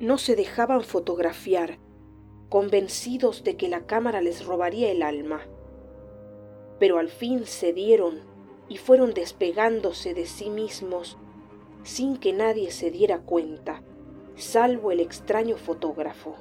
no se dejaban fotografiar, convencidos de que la cámara les robaría el alma. Pero al fin cedieron y fueron despegándose de sí mismos sin que nadie se diera cuenta, salvo el extraño fotógrafo.